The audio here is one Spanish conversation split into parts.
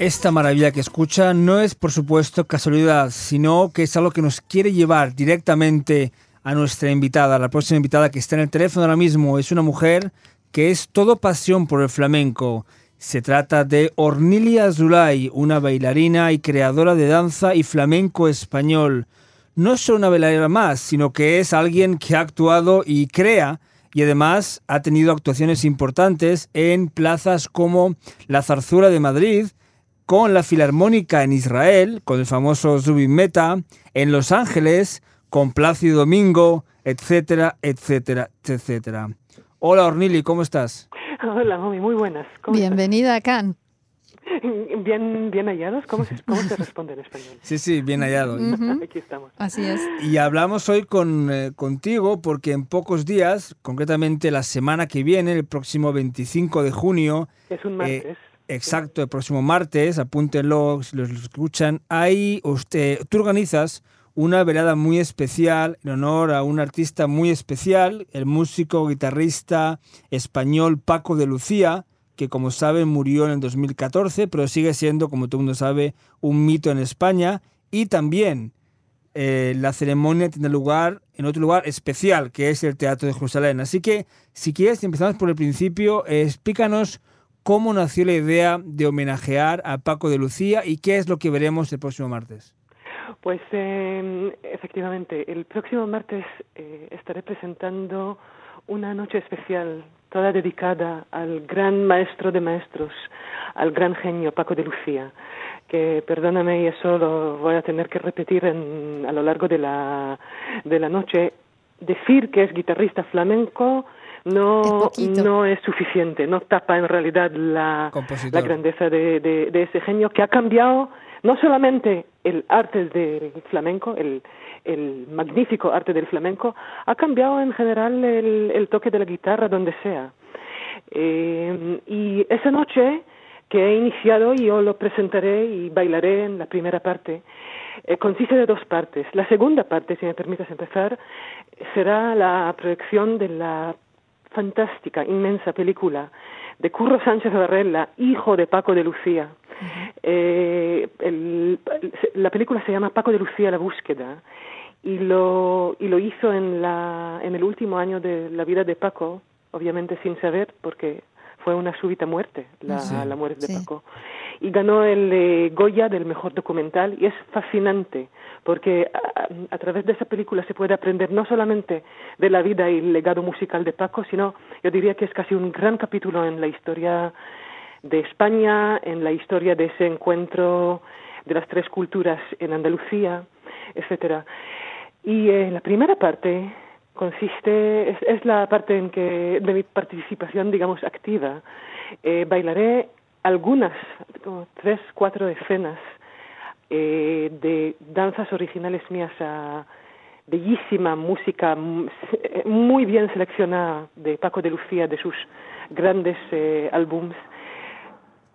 Esta maravilla que escucha no es por supuesto casualidad, sino que es algo que nos quiere llevar directamente a nuestra invitada, la próxima invitada que está en el teléfono ahora mismo. Es una mujer que es todo pasión por el flamenco. Se trata de Ornilia Zulay, una bailarina y creadora de danza y flamenco español. No es una bailarina más, sino que es alguien que ha actuado y crea y además ha tenido actuaciones importantes en plazas como la Zarzura de Madrid, con la Filarmónica en Israel, con el famoso Zubin Meta, en Los Ángeles, con Plácido Domingo, etcétera, etcétera, etcétera. Hola Ornili, ¿cómo estás? Hola, Mami, muy buenas. Bienvenida a Cannes. Bien, bien hallados. ¿Cómo se, ¿Cómo se responde en español? Sí, sí, bien hallado. Aquí estamos. Así es. Y hablamos hoy con, eh, contigo porque en pocos días, concretamente la semana que viene, el próximo 25 de junio. Es un martes. Eh, Exacto, el próximo martes, apúntenlo si los escuchan. Ahí usted, tú organizas una velada muy especial en honor a un artista muy especial, el músico, guitarrista español Paco de Lucía, que como saben murió en el 2014, pero sigue siendo, como todo el mundo sabe, un mito en España. Y también eh, la ceremonia tiene lugar en otro lugar especial, que es el Teatro de Jerusalén. Así que, si quieres, empezamos por el principio. explícanos cómo nació la idea de homenajear a Paco de Lucía y qué es lo que veremos el próximo martes. Pues eh, efectivamente, el próximo martes eh, estaré presentando una noche especial, toda dedicada al gran maestro de maestros, al gran genio Paco de Lucía, que perdóname y eso lo voy a tener que repetir en, a lo largo de la, de la noche, decir que es guitarrista flamenco, no, no es suficiente, no tapa en realidad la, la grandeza de, de, ese genio que ha cambiado no solamente el arte del flamenco, el, el magnífico arte del flamenco, ha cambiado en general el, el toque de la guitarra donde sea. Eh, y esa noche que he iniciado y yo lo presentaré y bailaré en la primera parte, eh, consiste de dos partes. La segunda parte, si me permites empezar, será la proyección de la fantástica, inmensa película de Curro Sánchez Varela, hijo de Paco de Lucía. eh, el, la película se llama Paco de Lucía, la búsqueda, y lo, y lo hizo en, la, en el último año de la vida de Paco, obviamente sin saber, porque fue una súbita muerte, la, la muerte de Paco. Y ganó el eh, Goya del mejor documental, y es fascinante porque a, través de esa película se puede aprender no solamente de la vida y el legado musical de Paco, sino yo diría que es casi un gran capítulo en la historia de España, en la historia de ese encuentro de las tres culturas en Andalucía, etcétera. Y eh, la primera parte consiste, es, la parte en que de mi participación, digamos, activa. Eh, bailaré algunas, como tres, cuatro escenas eh, de danzas originales mías a bellísima música muy bien seleccionada de Paco de Lucía, de sus grandes eh, álbums.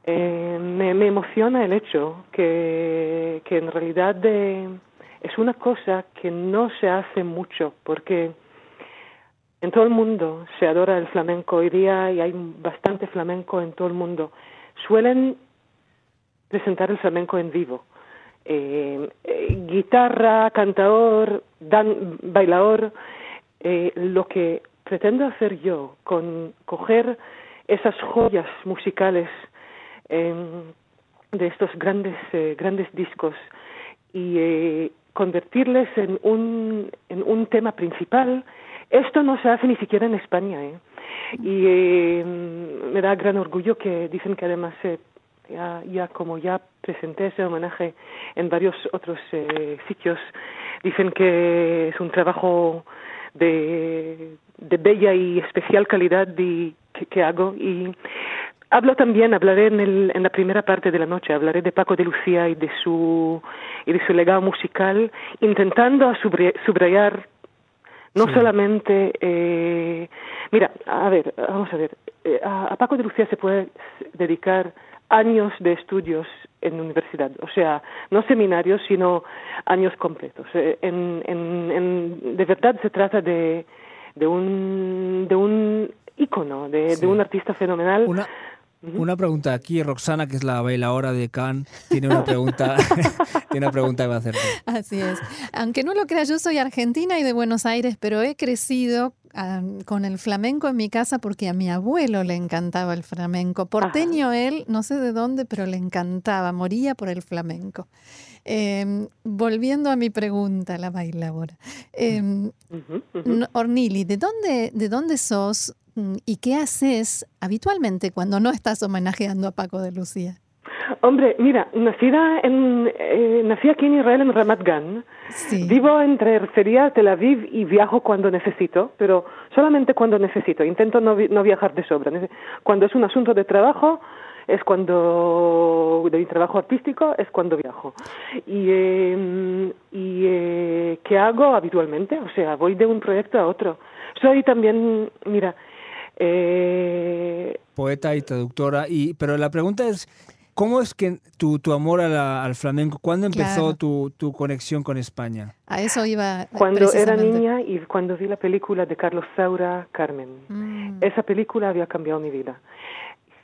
Eh, me, emociona el hecho que, que en realidad es una cosa que no se hace mucho porque en todo el mundo se adora el flamenco hoy día y hay bastante flamenco en todo el mundo. Suelen presentar el flamenco en vivo. Eh, eh, guitarra, cantador, dan, bailador, eh, lo que pretendo hacer yo con coger esas joyas musicales em, de estos grandes eh, grandes discos y convertirles en un en un tema principal esto no se hace ni siquiera en España ¿eh? y em, me da gran orgullo que dicen que además Ya, ya como ya presenté ese homenaje en varios otros eh, sitios, dicen que es un trabajo de, de bella y especial calidad que, que hago y Hablo también, hablaré en, el, en la primera parte de la noche, hablaré de Paco de Lucía y de su, y de su legado musical, intentando subrayar no solamente, eh, mira, a ver, vamos a ver, eh, a, Paco de Lucía se puede dedicar años de estudios en universidad, o sea, no seminarios, sino años completos. Eh, en, en, en, de verdad se trata de, de un, de un ícono, de, de un artista fenomenal. Una pregunta aquí, Roxana, que es la bailadora de Cannes, tiene una pregunta, tiene una pregunta que va a hacerte. Así es. Aunque no lo creas, yo soy argentina y de Buenos Aires, pero he crecido con el flamenco en mi casa porque a mi abuelo le encantaba el flamenco. Porteño él, no sé de dónde, pero le encantaba, moría por el flamenco. Em, volviendo a mi pregunta, la bailadora. Eh, Ornili, ¿de dónde, ¿de dónde sos? ¿Y qué haces habitualmente cuando no estás homenajeando a Paco de Lucía? Hombre, mira, nacida en, eh, nací aquí en Israel, en Ramat Gan. Vivo entre Ercería, Tel Aviv y viajo cuando necesito, pero solamente cuando necesito. Intento no, no viajar de sobra. Cuando es un asunto de trabajo, es cuando de mi trabajo artístico es cuando viajo y eh, y eh, qué hago habitualmente o sea voy de un proyecto a otro soy también mira eh, Poeta y traductora. Y, pero la pregunta es, ¿cómo es que tu, tu amor al flamenco, cuándo empezó tu, tu, conexión con España? A eso iba. Cuando era niña y cuando vi la película de Carlos Saura, Carmen. Mm. Esa película había cambiado mi vida.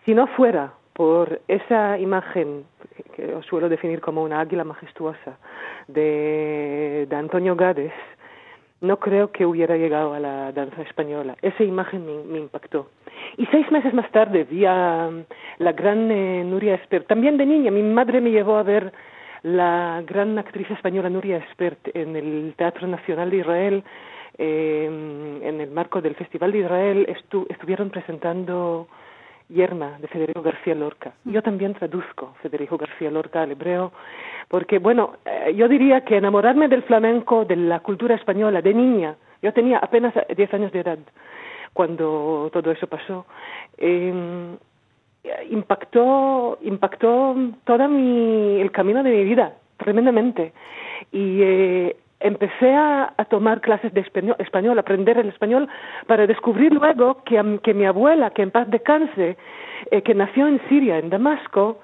Si no fuera por esa imagen que os suelo definir como una águila majestuosa de, de Antonio Gades, no creo que hubiera llegado a la danza española. Esa imagen me, impactó. Y seis meses más tarde vi a um, la gran eh, Nuria Espert, también de niña. Mi madre me llevó a ver la gran actriz española Nuria Espert en el Teatro Nacional de Israel. Eh, en el marco del Festival de Israel estuvieron presentando Yerma de Federico García Lorca. Yo también traduzco Federico García Lorca al hebreo, porque, bueno, eh, yo diría que enamorarme del flamenco, de la cultura española, de niña, yo tenía apenas 10 años de edad cuando todo eso pasó, eh, impactó, impactó todo mi, el camino de mi vida tremendamente. Y eh, empecé a, tomar clases de español, aprender el español, para descubrir luego que, que mi abuela, que en paz descanse, eh, que nació en Siria, en Damasco,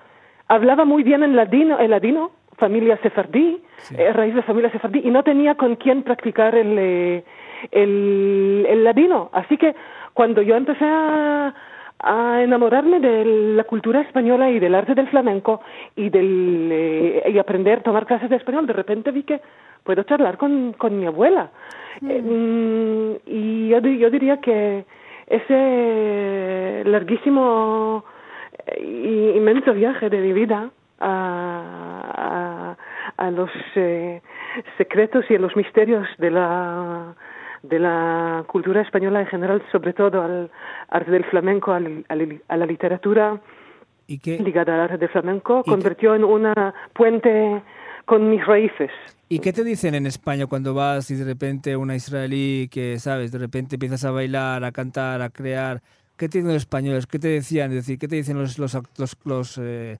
hablaba muy bien en ladino, el ladino, familia sefardí, eh, raíz de familia sefardí, y no tenía con quién practicar el, eh, el, el ladino. Así que cuando yo empecé a, a enamorarme de la cultura española y del arte del flamenco y del y aprender tomar clases de español de repente vi que puedo charlar con, con mi abuela. Mm. Eh, y yo, yo diría que ese larguísimo e inmenso viaje de mi vida a, a, los eh, secretos y a los misterios de la de la cultura española en general, sobre todo al arte del flamenco, al, a la literatura ¿Y ligada al arte del flamenco, convirtió en una puente con mis raíces. ¿Y qué te dicen en España cuando vas y de repente una israelí que, sabes, de repente empiezas a bailar, a cantar, a crear? ¿Qué te dicen los españoles? ¿Qué te decían? Es decir, ¿qué te dicen los los los, los, eh,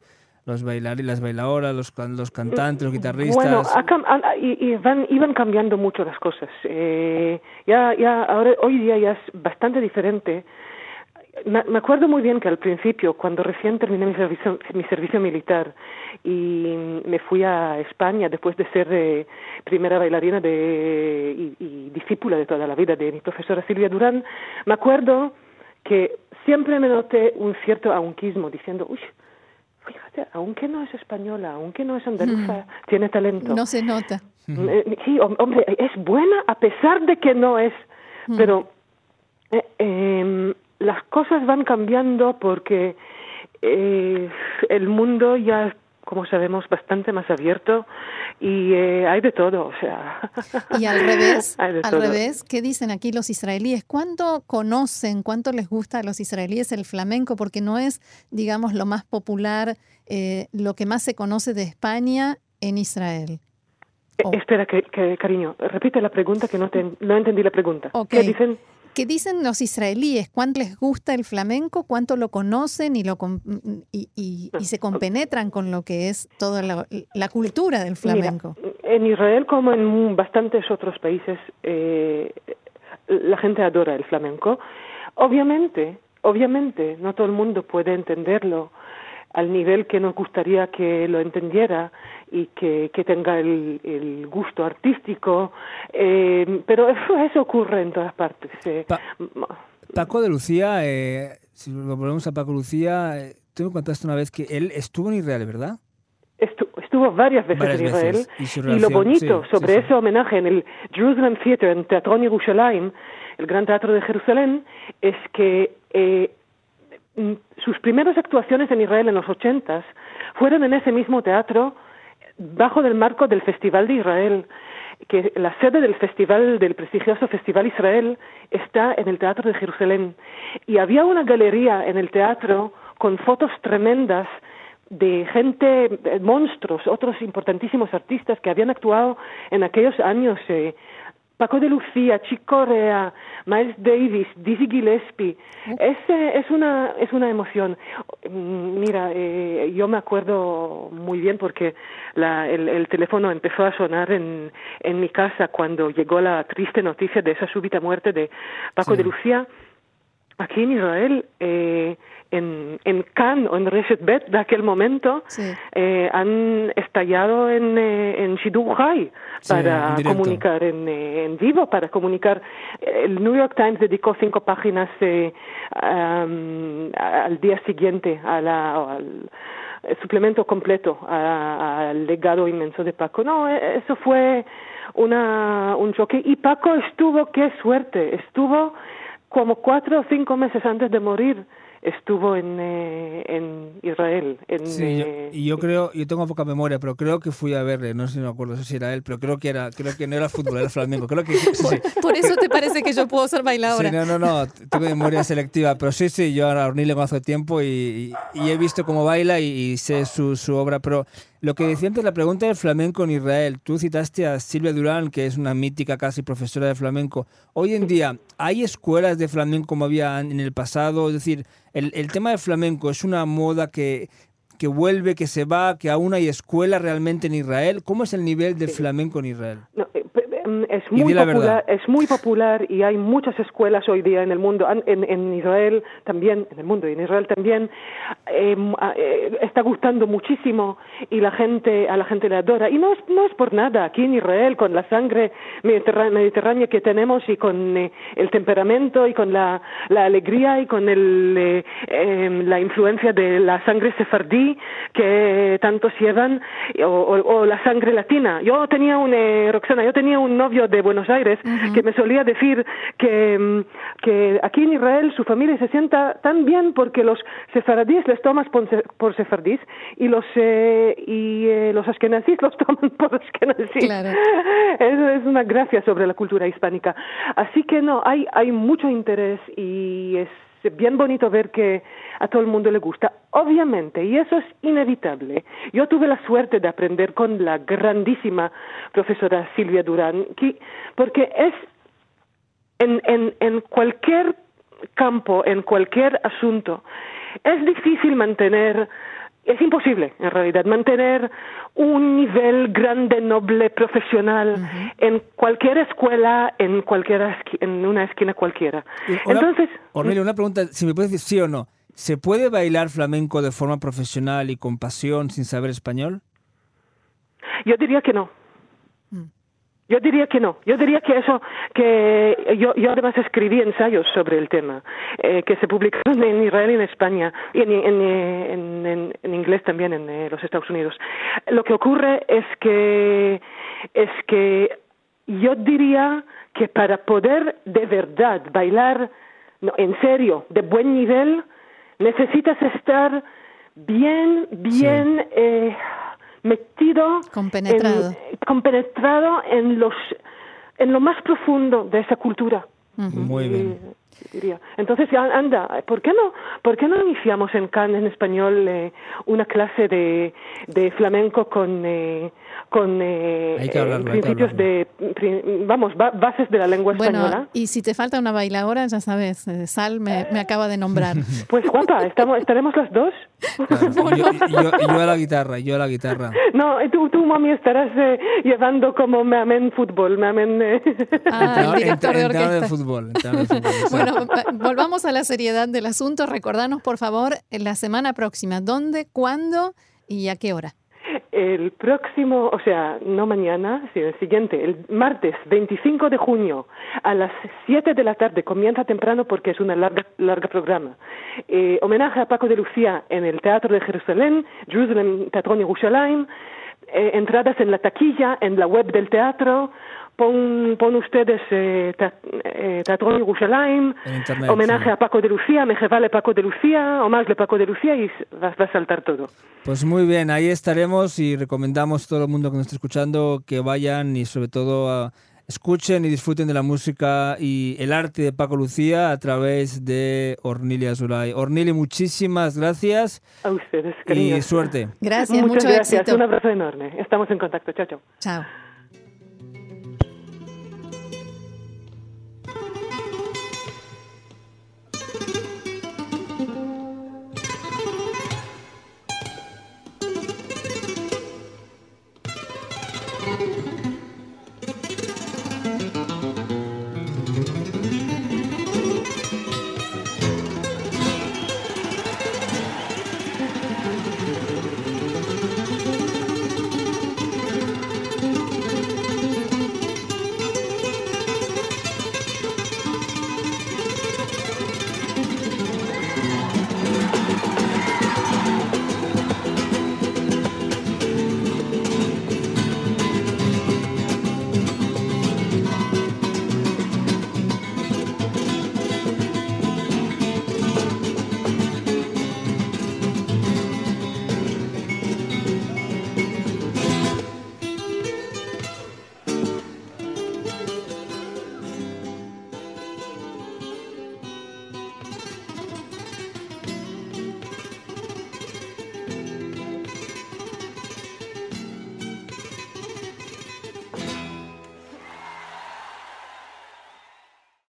los bailar las bailadoras, los, los cantantes, los guitarristas? Bueno, y, van, iban cambiando mucho las cosas. Eh, ya, ya, ahora, hoy día ya es bastante diferente me acuerdo muy bien que al principio, cuando recién terminé mi servicio, mi servicio militar y me fui a España después de ser eh, primera bailarina de, y, discípula de toda la vida de mi profesora Silvia Durán, me acuerdo que siempre me noté un cierto aunquismo diciendo, uy, fíjate, aunque no es española, aunque no es andaluza, mm. tiene talento. No se nota. Eh, sí, hombre, es buena a pesar de que no es, mm. pero eh, em, las cosas van cambiando porque eh, el mundo ya como sabemos, bastante más abierto y eh, hay de todo, o sea. Y al revés, al revés, ¿qué dicen aquí los israelíes? ¿Cuánto conocen, cuánto les gusta a los israelíes el flamenco? Porque no es, digamos, lo más popular, eh, lo que más se conoce de España en Israel. Eh, espera, que, cariño, repite la pregunta que no, no entendí la pregunta. ¿Qué dicen? ¿Qué dicen los israelíes? ¿Cuánto les gusta el flamenco? ¿Cuánto lo conocen y, lo, y, y, se compenetran con lo que es toda la, cultura del flamenco? en Israel, como en bastantes otros países, eh, la gente adora el flamenco. Obviamente, obviamente, no todo el mundo puede entenderlo al nivel que nos gustaría que lo entendiera y que, que tenga el, el, gusto artístico, eh, pero eso, eso, ocurre en todas partes. Eh. Paco de Lucía, eh, si lo volvemos a Paco Lucía, eh, tú me contaste una vez que él estuvo en Israel, ¿verdad? Estuvo, varias veces en Israel y, lo bonito sobre ese homenaje en el Jerusalem Theater, en Teatro Yerushalayim, el Gran Teatro de Jerusalén, es que eh, mm, sus primeras actuaciones en Israel en los ochentas fueron en ese mismo teatro bajo del marco del Festival de Israel, que la sede del festival, del prestigioso Festival Israel, está en el Teatro de Jerusalén. Y había una galería en el teatro con fotos tremendas de gente, monstruos, otros importantísimos artistas que habían actuado en aquellos años eh, Paco de Lucía, Chick Corea, Miles Davis, Dizzy Gillespie. Es, es, una, es una emoción. Mm, mira, eh, yo me acuerdo muy bien porque la, el, el, teléfono empezó a sonar en, en mi casa cuando llegó la triste noticia de esa súbita muerte de Paco de Lucía. Aquí en Israel, eh, en, en Cannes o en Reshet Bet de aquel momento eh, han estallado en, eh, en Shidur para comunicar en, eh, en, vivo, para comunicar. El New York Times dedicó cinco páginas eh, al día siguiente a la, al suplemento completo al legado inmenso de Paco. No, e, eso fue una, un choque. Y Paco estuvo, qué suerte, estuvo como cuatro o cinco meses antes de morir estuvo en, eh, en Israel. En, sí, eh, y yo creo, yo tengo poca memoria, pero creo que fui a verle, no sé si me acuerdo si era él, pero creo que era, creo que no era fútbol, era flamenco. Creo que, Por eso te parece que yo puedo ser bailadora. Sí, no, no, no, tengo memoria selectiva, pero sí, sí, yo a Ornil le conozco tiempo y, y, he visto cómo baila y, sé su, su obra, pero lo que decía antes, la pregunta del flamenco en Israel. Tú citaste a Silvia Durán, que es una mítica casi profesora de flamenco. Hoy en día, ¿hay escuelas de flamenco como había en el pasado? Es decir, el, el tema del flamenco es una moda que, que vuelve, que se va, que aún hay escuelas realmente en Israel. ¿Cómo es el nivel del flamenco en Israel? Mm, es muy popular, es muy popular y hay muchas escuelas hoy día en el mundo, en, en Israel también, en el mundo y en Israel también em, eh, está gustando muchísimo y la gente a la gente le adora y no es no es por nada aquí en Israel con la sangre mediterránea que tenemos y con eh, el temperamento y con la, la alegría y con el, eh, em, la influencia de la sangre sefardí que tantos llevan o, o, la sangre latina. Yo tenía un Roxana, yo tenía un novio de Buenos Aires que me solía decir que, mm, que aquí en Israel su familia se sienta tan bien porque los sefaradíes les toman por, sefardís y los eh, y eh, los askenazís los toman por askenazís. Eso es una gracia sobre la cultura hispánica. Así que no, hay, hay mucho interés y es bien bonito ver que a todo el mundo le gusta. Obviamente, y eso es inevitable. Yo tuve la suerte de aprender con la grandísima profesora Silvia Durán, porque es en, en, en cualquier campo, en cualquier asunto, es difícil mantener es imposible, en realidad, mantener un nivel grande, noble, profesional en cualquier escuela, en cualquier en una esquina cualquiera. Entonces, Ornelio, una pregunta, si me puedes decir sí o no. ¿Se puede bailar flamenco de forma profesional y con pasión sin saber español? Yo diría que no. Yo diría que no. Yo diría que eso, que yo, yo además escribí ensayos sobre el tema, eh, que se publicaron en Israel y en España, y en, en, en, inglés también en eh, los Estados Unidos. Lo que ocurre es que, es que yo diría que para poder de verdad bailar no, en serio, de buen nivel, necesitas estar bien, bien eh, metido, compenetrado, en, compenetrado en los, en lo más profundo de esa cultura. Muy bien. Diría. Entonces, anda, ¿por qué no, por qué no iniciamos en Cannes en español eh, una clase de, de flamenco con eh, con eh, principios de, vamos, bases de la lengua española. Bueno, y si te falta una bailadora, ya sabes, eh, Sal me, me acaba de nombrar. Pues guapa, estamos, estaremos las dos. yo, a la guitarra, yo a la guitarra. No, tú, tú mami, estarás eh, llevando como me amen fútbol, me amen... Ah, el director de orquesta. fútbol, bueno, volvamos a la seriedad del asunto. Recordanos, por favor, la semana próxima, ¿dónde, cuándo y a qué hora? El próximo, o sea, no mañana, sino el siguiente, el martes 25 de junio a las 7 de la tarde, comienza temprano porque es una larga, larga programa. Eh, homenaje a Paco de Lucía en el Teatro de Jerusalén, Jerusalem Teatro Jerusalén, eh, entradas en la taquilla, en la web del teatro, pon, pon ustedes eh, eh Teatro Jerusalén, homenaje a Paco de Lucía, me vale Paco de Lucía, o más de Paco de Lucía y va, va, a saltar todo. Pues muy bien, ahí estaremos y recomendamos a todo el mundo que nos esté escuchando que vayan y sobre todo a escuchen y disfruten de la música y el arte de Paco Lucía a través de Ornilia Zulay. Ornili, muchísimas gracias. A ustedes, Y suerte. Gracias, Muchas mucho gracias. éxito. Un abrazo enorme. Estamos en contacto. Chao, chao. Chao.